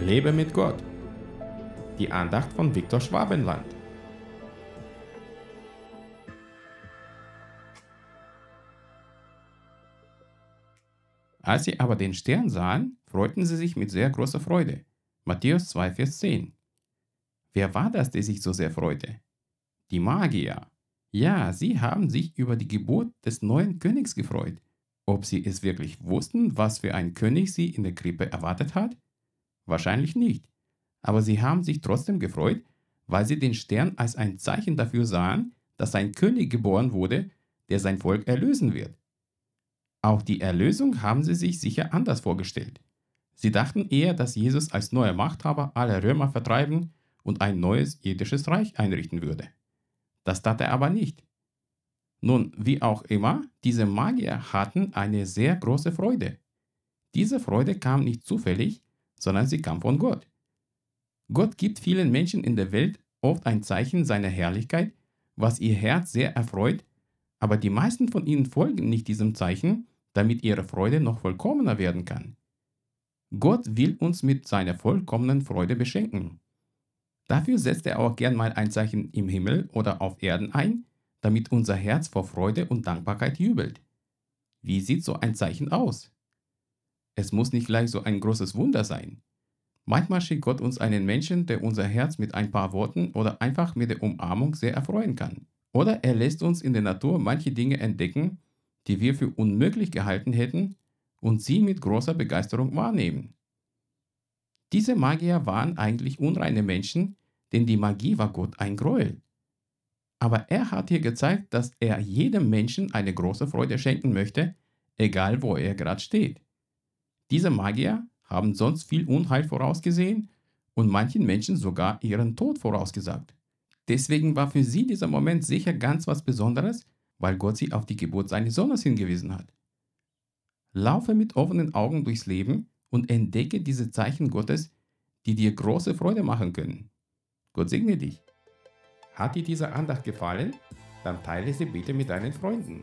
Lebe mit Gott. Die Andacht von Viktor Schwabenland. Als sie aber den Stern sahen, freuten sie sich mit sehr großer Freude. Matthäus 2, Vers 10. Wer war das, der sich so sehr freute? Die Magier. Ja, sie haben sich über die Geburt des neuen Königs gefreut. Ob sie es wirklich wussten, was für ein König sie in der Krippe erwartet hat? Wahrscheinlich nicht. Aber sie haben sich trotzdem gefreut, weil sie den Stern als ein Zeichen dafür sahen, dass ein König geboren wurde, der sein Volk erlösen wird. Auch die Erlösung haben sie sich sicher anders vorgestellt. Sie dachten eher, dass Jesus als neuer Machthaber alle Römer vertreiben und ein neues jüdisches Reich einrichten würde. Das tat er aber nicht. Nun, wie auch immer, diese Magier hatten eine sehr große Freude. Diese Freude kam nicht zufällig, sondern sie kam von Gott. Gott gibt vielen Menschen in der Welt oft ein Zeichen seiner Herrlichkeit, was ihr Herz sehr erfreut, aber die meisten von ihnen folgen nicht diesem Zeichen, damit ihre Freude noch vollkommener werden kann. Gott will uns mit seiner vollkommenen Freude beschenken. Dafür setzt er auch gern mal ein Zeichen im Himmel oder auf Erden ein, damit unser Herz vor Freude und Dankbarkeit jubelt. Wie sieht so ein Zeichen aus? Es muss nicht gleich so ein großes Wunder sein. Manchmal schickt Gott uns einen Menschen, der unser Herz mit ein paar Worten oder einfach mit der Umarmung sehr erfreuen kann. Oder er lässt uns in der Natur manche Dinge entdecken, die wir für unmöglich gehalten hätten und sie mit großer Begeisterung wahrnehmen. Diese Magier waren eigentlich unreine Menschen, denn die Magie war Gott ein Gräuel. Aber er hat hier gezeigt, dass er jedem Menschen eine große Freude schenken möchte, egal wo er gerade steht. Diese Magier haben sonst viel Unheil vorausgesehen und manchen Menschen sogar ihren Tod vorausgesagt. Deswegen war für sie dieser Moment sicher ganz was Besonderes, weil Gott sie auf die Geburt seines Sohnes hingewiesen hat. Laufe mit offenen Augen durchs Leben und entdecke diese Zeichen Gottes, die dir große Freude machen können. Gott segne dich. Hat dir diese Andacht gefallen? Dann teile sie bitte mit deinen Freunden.